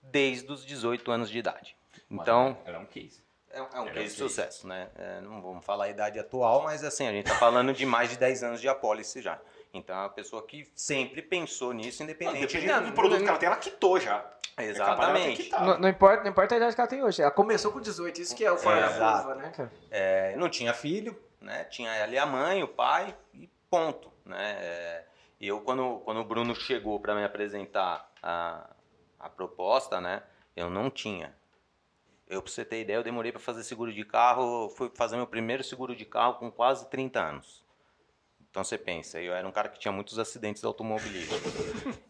desde os 18 anos de idade. Então, Era um case. É, um- é um case de ok. sucesso, né? É, não vamos falar a idade atual, mas assim, a gente está falando de mais de 10 anos de apólice já. Então, é uma pessoa que sempre pensou nisso, independente de... Dependendo do produto que ela tem, ela quitou já. É Exatamente. quitado. Não, não importa, não importa a idade que ela tem hoje. Ela começou com 18, isso que é o fora da curva, né? É, não tinha filho, né? Tinha ali a mãe, o pai e ponto, né? É, e eu quando, quando o Bruno chegou para me apresentar a, a proposta, né? Eu não tinha. Eu, pra você ter ideia, eu demorei para fazer seguro de carro, fui fazer meu primeiro seguro de carro com quase 30 anos. Então você pensa, eu era um cara que tinha muitos acidentes automobilísticos.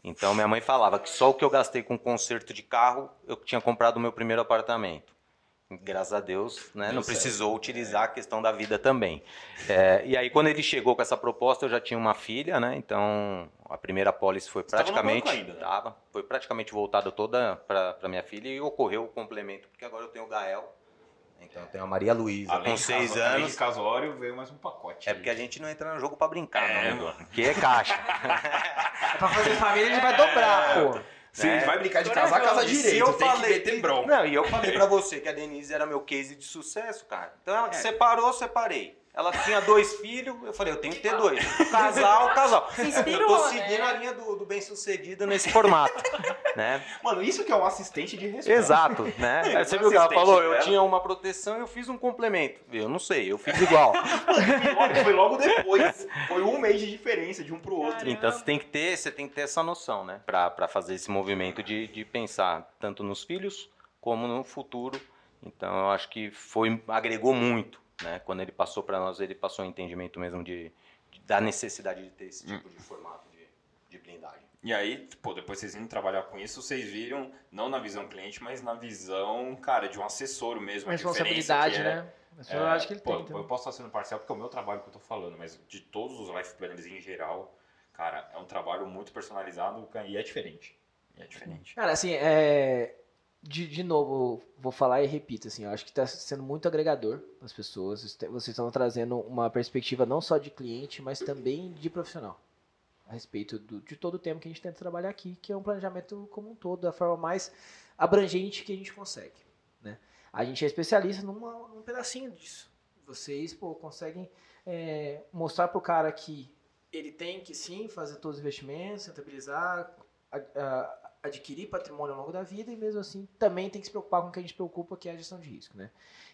Então minha mãe falava que só o que eu gastei com conserto de carro, eu tinha comprado o meu primeiro apartamento. Graças a Deus, né, não certo. precisou utilizar a questão da vida também. É, e aí quando ele chegou com essa proposta, eu já tinha uma filha, né? Então a primeira pólice foi tava no praticamente, banco ainda, né? tava, foi praticamente voltada toda para minha filha e ocorreu o complemento porque agora eu tenho o Gael Então tem a Maria Luísa, Além com de seis caso- Além anos. de casório, veio mais um pacote. É ali. porque a gente não entra no jogo pra brincar, É, não, mano. Que é caixa. É *laughs* pra fazer família, a gente vai dobrar, pô. Se a gente vai brincar de casar, casa E direito. eu tem falei- que meter bronca. Não, e eu falei pra você que a Denise era meu case de sucesso, cara. Então ela separou, separei. Ela tinha dois filhos, eu falei, eu tenho que ter dois. Casal, casal. Se inspirou, eu tô né? seguindo a linha do, do bem-sucedido nesse formato, né? Mano, isso que é um assistente de respeito. Exato, né? *laughs* Aí você viu que ela falou, eu tinha uma proteção e eu fiz um complemento. Eu não sei, eu fiz *laughs* igual. Foi logo depois. Foi um mês de diferença de um pro outro. Caramba. Então você tem que ter, você tem que ter essa noção, né? Pra, pra fazer esse movimento de, de pensar tanto nos filhos como no futuro. Então eu acho que foi agregou muito, né? Quando ele passou para nós, ele passou um entendimento mesmo de, de- da necessidade de ter esse tipo de formato de, de blindagem. E aí, pô, depois vocês indo trabalhar com isso, vocês viram, não na visão cliente, mas na visão, cara, de um assessor mesmo. Uma responsabilidade, é- né? Mas eu É, acho que ele pô, tem. então. Eu posso estar sendo parcial porque é o meu trabalho que eu tô falando, mas de todos os life planners em geral, cara, é um trabalho muito personalizado e é diferente. E é diferente. Cara, assim, é. De, de novo, vou falar e repito, assim, eu acho que está sendo muito agregador para as pessoas. Vocês estão trazendo uma perspectiva não só de cliente, mas também de profissional. A respeito do- de todo o tema que a gente tenta trabalhar aqui, que é um planejamento como um todo, da forma mais abrangente que a gente consegue. Né? A gente é especialista numa- num pedacinho disso. Vocês pô, conseguem é, mostrar para o cara que ele tem que sim fazer todos os investimentos, rentabilizar, a- a- adquirir patrimônio ao longo da vida e mesmo assim também tem que se preocupar com o que a gente preocupa, que é a gestão de risco, né?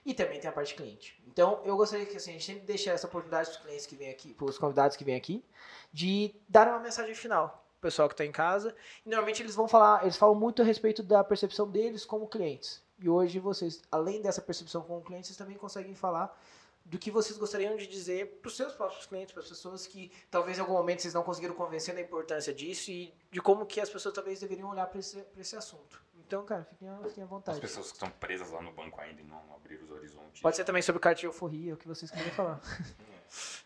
E também tem a parte cliente. Então, eu gostaria que assim, a gente sempre deixe essa oportunidade para os clientes que vêm aqui, para os convidados que vêm aqui, de dar uma mensagem final pro pessoal que está em casa. E normalmente eles vão falar, eles falam muito a respeito da percepção deles como clientes. E hoje vocês, além dessa percepção como clientes, vocês também conseguem falar do que vocês gostariam de dizer para os seus próprios clientes, para as pessoas que talvez em algum momento vocês não conseguiram convencer da importância disso e de como que as pessoas talvez deveriam olhar para esse, pra esse assunto. Então, cara, fiquem, à- fiquem à As vontade. pessoas que estão presas lá no banco ainda e não abriram os horizontes. Pode ser também sobre carta de euforia, o que vocês querem falar. *laughs*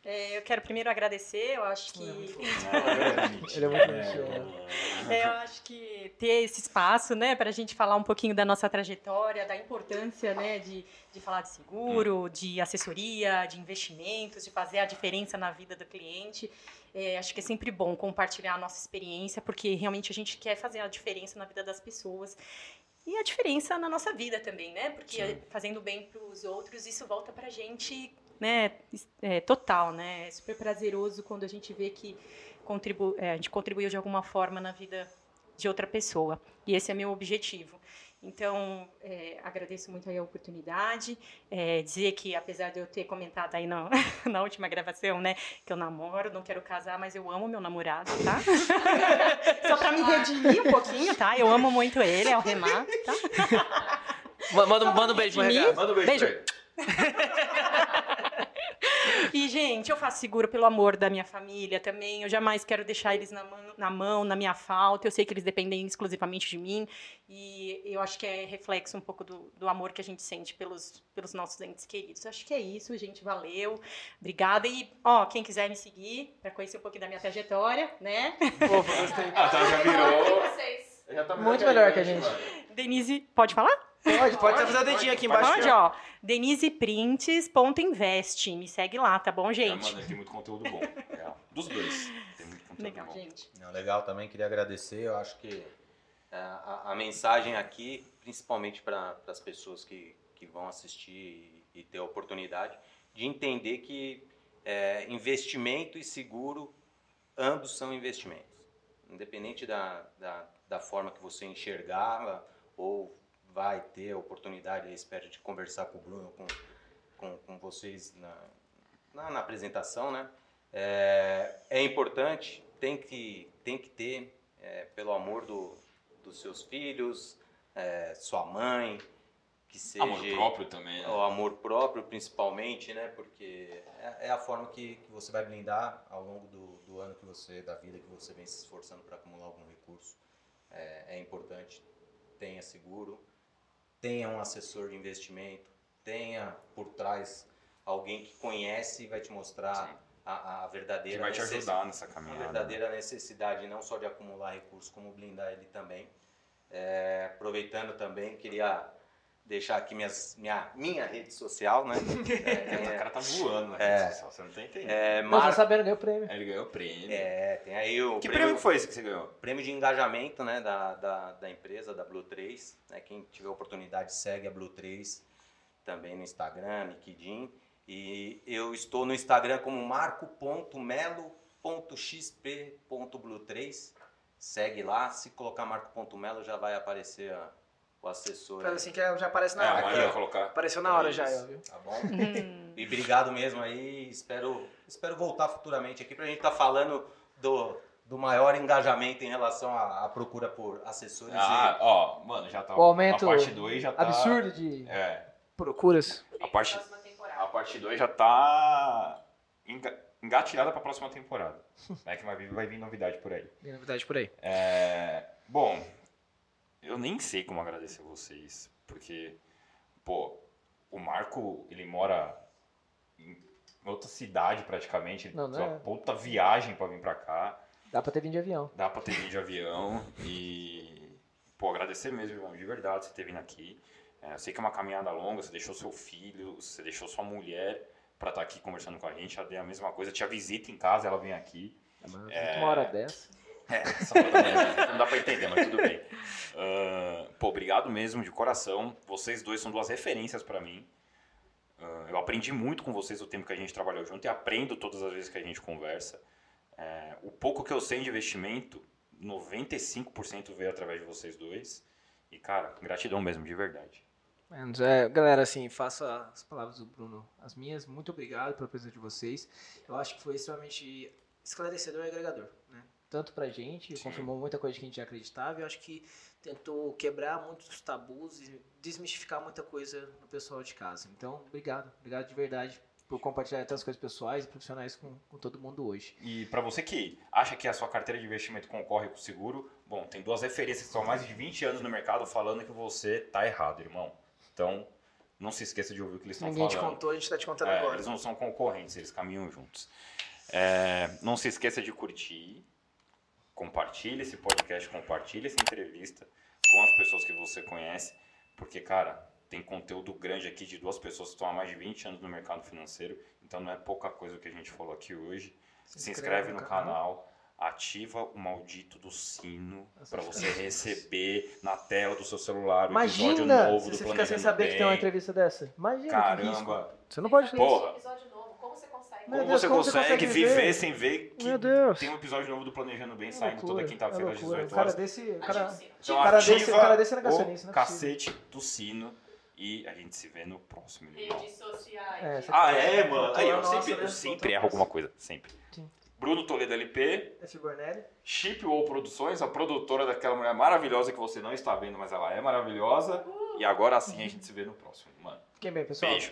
É, eu quero primeiro agradecer, eu acho que. *laughs* Ele é muito bonitinho. É, eu acho que ter esse espaço, né, para a gente falar um pouquinho da nossa trajetória, da importância, né, de, de falar de seguro, de assessoria, de investimentos, de fazer a diferença na vida do cliente. É, acho que é sempre bom compartilhar a nossa experiência, porque realmente a gente quer fazer a diferença na vida das pessoas. E a diferença na nossa vida também, né? Porque fazendo bem para os outros, isso volta para a gente, né? É, total, né? É super prazeroso quando a gente vê que contribu é, a gente contribuiu de alguma forma na vida de outra pessoa. E esse é meu objetivo. Então, é, agradeço muito aí a oportunidade. É, dizer que, apesar de eu ter comentado aí na, *laughs* na última gravação, né, que eu namoro, não quero casar, mas eu amo meu namorado, tá? *laughs* Só para me redimir um pouquinho, tá? Eu amo muito ele, é o Renato, tá? *laughs* Manda, manda um beijo Redimir. Manda um beijo, Beijo. E, gente, eu faço seguro pelo amor da minha família também. Eu jamais quero deixar eles na mão, na, mão, na minha falta. Eu sei que eles dependem exclusivamente de mim. E eu acho que é reflexo um pouco do, do amor que a gente sente pelos, pelos nossos entes queridos. Acho que é isso, gente. Valeu. Obrigada. E, ó, quem quiser me seguir para conhecer um pouquinho da minha trajetória, né? Pô, gostei. Ah, tá, já virou. Já tá Muito melhor que a gente. Denise, pode falar? Pode, pode fazer o dedinho aqui embaixo. Pode, ó. DenisePrints.invest. Me segue lá, tá bom, É, gente? mano, tem muito conteúdo bom. real. Dos dois. Tem muito conteúdo Legal, bom. gente. Não, legal também, queria agradecer. Eu acho que é, a, a mensagem aqui, principalmente para as pessoas que, que vão assistir e, e ter a oportunidade, de entender que é, investimento e seguro, ambos são investimentos. Independente da, da, da forma que você enxergar ou vai ter a oportunidade, eu espero, de conversar com o Bruno, com, com, com vocês na, na, na apresentação, né? É, é importante, tem que, tem que ter, é, pelo amor do, dos seus filhos, é, sua mãe, que seja Amor próprio também, né? o amor próprio principalmente, né? Porque é, é a forma que, que você vai blindar ao longo do, do ano que você, da vida que você vem se esforçando para acumular algum recurso. É, é importante, tenha seguro, tenha um assessor de investimento, tenha por trás alguém que conhece e vai te mostrar a, a verdadeira Que vai te ajudar nessa a caminhada. verdadeira necessidade não só de acumular recursos, como blindar ele também. É, aproveitando também, queria deixar aqui minhas, minha, minha rede social, né? *laughs* É, o cara tá voando, né? É. Só Você não tá entendendo. É, Não, tá Mar... sabendo, ganhou o prêmio. Ele ganhou o prêmio. é, tem aí o que prêmio, prêmio foi esse que você ganhou? prêmio de engajamento né, da, da, da empresa, da Blue 3. Né, quem tiver oportunidade, segue a Blue 3 também no Instagram, LinkedIn. E eu estou no Instagram como marco.melo.xp.blue3. Segue lá, se colocar marco.melo já vai aparecer a- o assessor. Faz aí. assim que já aparece na É, hora. amanhã colocar. Apareceu na hora já, Isso. ó, viu? Tá bom? *laughs* E obrigado mesmo aí. Espero, espero voltar futuramente aqui pra gente estar falando do, do maior engajamento em relação à, à procura por assessores. Ah, ó, mano, já tá. O aumento A parte 2 já tá. Absurdo de É. procuras. A parte, Próxima temporada. a parte 2 já tá enga- engatilhada pra próxima temporada. *laughs* É que vai vir, vai vir novidade por aí. Tem novidade por aí. É, bom, eu nem sei como agradecer vocês, porque, pô, o Marco, ele mora em outra cidade praticamente, ele Não, não fez uma é. puta viagem pra vir pra cá, Dá pra ter vindo de avião. dá pra ter vindo de avião e, pô, agradecer mesmo, irmão, de verdade, você ter vindo aqui. É, eu sei que é uma caminhada longa, você deixou seu filho, você deixou sua mulher pra estar aqui conversando com a gente, ela deu a mesma coisa, tinha visita em casa, ela vem aqui. É. Uma hora dessa. É, né? não dá pra entender, mas tudo bem. Ah, pô, obrigado mesmo, de coração. Vocês dois são duas referências pra mim. Ah, eu aprendi muito com vocês o tempo que a gente trabalhou junto e aprendo todas as vezes que a gente conversa. É, o pouco que eu sei de investimento, 95% veio através de vocês dois. E, cara, gratidão mesmo, de verdade. É, galera, assim, faça as palavras do Bruno as minhas. Muito obrigado pela presença de vocês. Eu acho que foi extremamente esclarecedor e agregador, né? Tanto pra gente, Sim. confirmou muita coisa que a gente já acreditava. e Eu acho que tentou quebrar muitos tabus e desmistificar muita coisa no pessoal de casa. Então, obrigado. Obrigado de verdade por compartilhar tantas coisas pessoais e profissionais com, com todo mundo hoje. E para você que acha que a sua carteira de investimento concorre com o seguro, bom, tem duas referências que estão há mais de 20 anos no mercado falando que você tá errado, irmão. Então, não se esqueça de ouvir o que eles estão Ninguém te falando. contou, a gente tá te contando É, agora. eles não são concorrentes, eles caminham juntos. É, não se esqueça de curtir, compartilhe esse podcast, compartilhe essa entrevista com as pessoas que você conhece, porque, cara, tem conteúdo grande aqui de duas pessoas que estão há mais de 20 anos no mercado financeiro, então não é pouca coisa o que a gente falou aqui hoje. Se, inscreve no canal, ativa o maldito do sino para você receber na tela do seu celular o episódio Imagina novo se do você fica sem saber que tem uma Bem. entrevista dessa. Imagina. Caramba, Você não pode. Porra. episódio novo, como Deus, você como consegue, consegue viver, viver? sem ver que Meu Deus. tem um episódio novo do Planejando Bem É saindo toda loucura, quinta-feira é às loucura. 18 O cara horas? desse, o cara, o sino. Então o cara ativa desse- o cara desse é negacionista, o é possível. cacete do sino e a gente se vê no próximo. Redes sociais. É, Ah, é, mano? Aí, eu Nossa, sempre, né? eu sempre Voltou erro alguma coisa, sempre. Sim. Bruno Toledo LP, F. Bornelli. Chip ou Produções, a produtora daquela mulher maravilhosa que você não está vendo, mas ela é maravilhosa. E agora sim a gente se vê no próximo, mano. Fiquem bem, pessoal. Beijo.